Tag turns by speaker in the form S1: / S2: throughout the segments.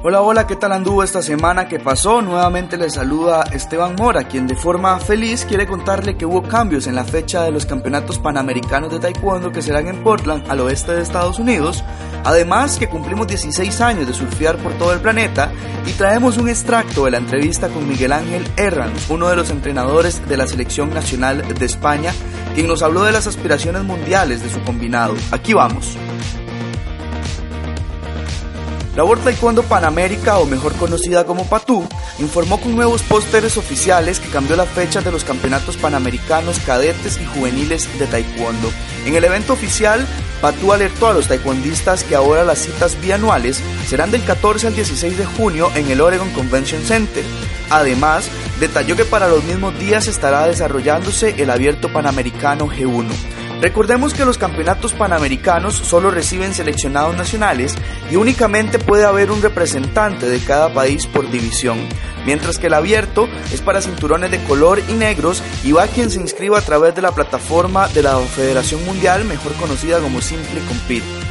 S1: Hola, hola, ¿qué tal anduvo esta semana que pasó? Nuevamente le saluda Esteban Mora, quien de forma feliz quiere contarle que hubo cambios en la fecha de los campeonatos panamericanos de taekwondo que serán en Portland, al oeste de Estados Unidos. Además que cumplimos 16 años de surfear por todo el planeta y traemos un extracto de la entrevista con Miguel Ángel Herranz, uno de los entrenadores de la selección nacional de España, quien nos habló de las aspiraciones mundiales de su combinado. Aquí vamos. La World Taekwondo Panamérica, o mejor conocida como PATU, informó con nuevos pósteres oficiales que cambió la fecha de los campeonatos panamericanos cadetes y juveniles de Taekwondo. En el evento oficial, PATU alertó a los taekwondistas que ahora las citas bianuales serán del 14 al 16 de junio en el Oregon Convention Center. Además, detalló que para los mismos días estará desarrollándose el Abierto Panamericano G1. Recordemos que los campeonatos panamericanos solo reciben seleccionados nacionales y únicamente puede haber un representante de cada país por división, mientras que el abierto es para cinturones de color y negros y va a quien se inscriba a través de la plataforma de la Federación Mundial, mejor conocida como Simple Compete.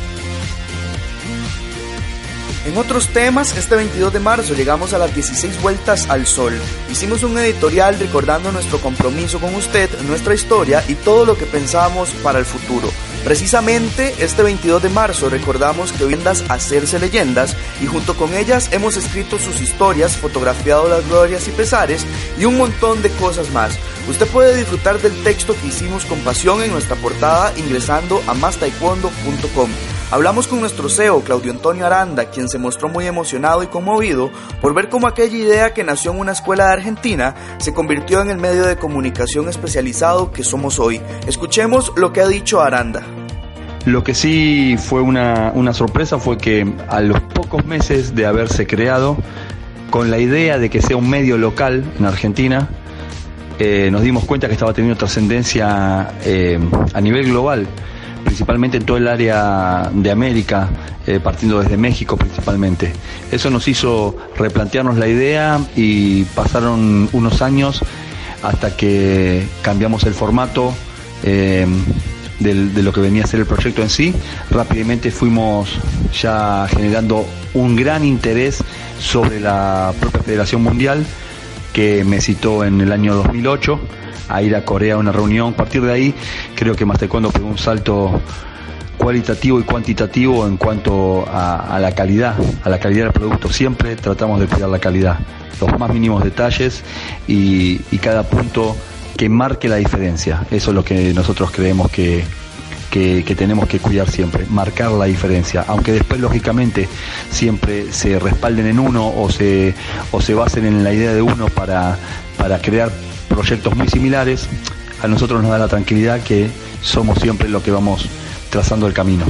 S1: En otros temas, este 22 de marzo llegamos a las 16 vueltas al sol. Hicimos un editorial recordando nuestro compromiso con usted, nuestra historia y todo lo que pensamos para el futuro. Precisamente este 22 de marzo recordamos que vendas hacerse leyendas y junto con ellas hemos escrito sus historias, fotografiado las glorias y pesares y un montón de cosas más. Usted puede disfrutar del texto que hicimos con pasión en nuestra portada ingresando a mastaekwondo.com. Hablamos con nuestro CEO, Claudio Antonio Aranda, quien se mostró muy emocionado y conmovido por ver cómo aquella idea que nació en una escuela de Argentina se convirtió en el medio de comunicación especializado que somos hoy. Escuchemos lo que ha dicho Aranda.
S2: Lo que sí fue una, sorpresa fue que a los pocos meses de haberse creado, con la idea de que sea un medio local en Argentina, eh, nos dimos cuenta que estaba teniendo trascendencia eh, a nivel global principalmente en todo el área de América, eh, partiendo desde México principalmente. Eso nos hizo replantearnos la idea y pasaron unos años hasta que cambiamos el formato eh, de lo que venía a ser el proyecto en sí. Rápidamente fuimos ya generando un gran interés sobre la propia Federación Mundial que me citó en el año 2008 a ir a Corea a una reunión. A partir de ahí creo que Más Taekwondo pegó un salto cualitativo y cuantitativo en cuanto a, la calidad, a la calidad del producto. Siempre tratamos de cuidar la calidad, los más mínimos detalles y, cada punto que marque la diferencia. Eso es lo que nosotros creemos que, que, tenemos que cuidar siempre, marcar la diferencia, aunque después lógicamente siempre se respalden en uno o se, o se basen en la idea de uno para, para crear proyectos muy similares, a nosotros nos da la tranquilidad que somos siempre lo que vamos trazando el camino.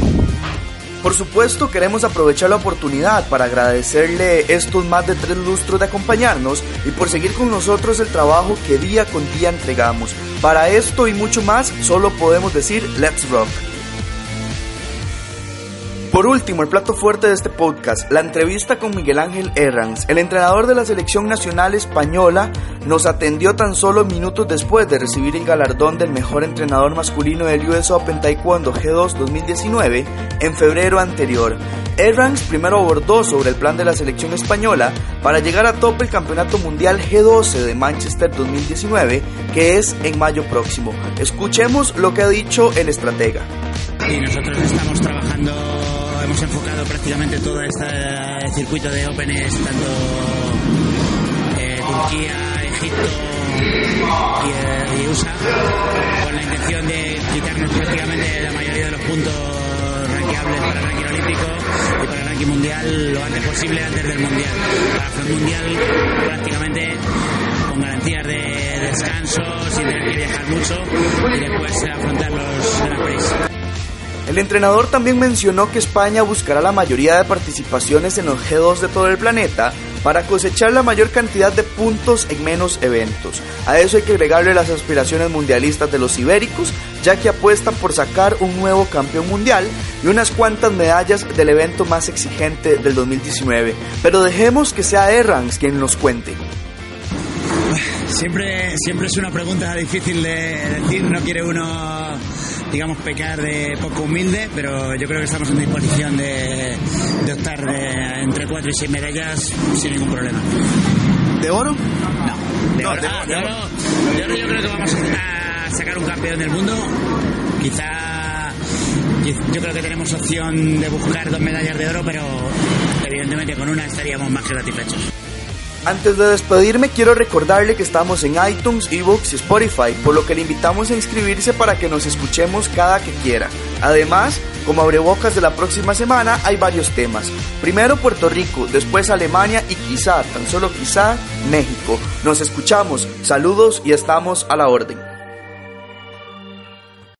S1: Por supuesto, queremos aprovechar la oportunidad para agradecerle estos más de tres lustros de acompañarnos y por seguir con nosotros el trabajo que día con día entregamos. Para esto y mucho más, solo podemos decir Let's Rock. Por último, el plato fuerte de este podcast, la entrevista con Miguel Ángel Herranz, el entrenador de la selección nacional española, nos atendió tan solo minutos después de recibir el galardón del mejor entrenador masculino del US Open Taekwondo G2 2019 en febrero anterior. Herranz primero abordó sobre el plan de la selección española para llegar a tope el Campeonato Mundial G12 de Manchester 2019, que es en mayo próximo. Escuchemos lo que ha dicho el estratega.
S3: Y nosotros estamos trabajando hemos enfocado prácticamente todo este circuito de Openes, tanto eh, Turquía, Egipto y, eh, USA, con la intención de quitarnos prácticamente la mayoría de los puntos ranqueables para el ranking olímpico y para el ranking mundial lo antes posible antes del mundial. Para hacer mundial prácticamente con garantías de descanso, sin tener que viajar mucho y después afrontar los Grand Prix.
S1: El entrenador también mencionó que España buscará la mayoría de participaciones en los G2 de todo el planeta para cosechar la mayor cantidad de puntos en menos eventos. A eso hay que agregarle las aspiraciones mundialistas de los ibéricos, ya que apuestan por sacar un nuevo campeón mundial y unas cuantas medallas del evento más exigente del 2019. Pero dejemos que sea Errans quien nos cuente.
S3: Siempre, siempre es una pregunta difícil de decir, no quiere uno digamos, pecar de poco humilde, pero yo creo que estamos en disposición de, optar entre 4 y 6 medallas sin ningún problema.
S1: ¿De oro?
S3: No, de, oro,
S1: de
S3: ah,
S1: oro,
S3: de oro, de oro yo creo que vamos a sacar un campeón del mundo. Quizá yo creo que tenemos opción de buscar dos medallas de oro, pero evidentemente con una estaríamos más que satisfechos.
S1: Antes de despedirme, quiero recordarle que estamos en iTunes, eBooks y Spotify, por lo que le invitamos a inscribirse para que nos escuchemos cada que quiera. Además, como abrebocas de la próxima semana, hay varios temas. Primero Puerto Rico, después Alemania y quizá, tan solo quizá, México. Nos escuchamos, saludos y estamos a la orden.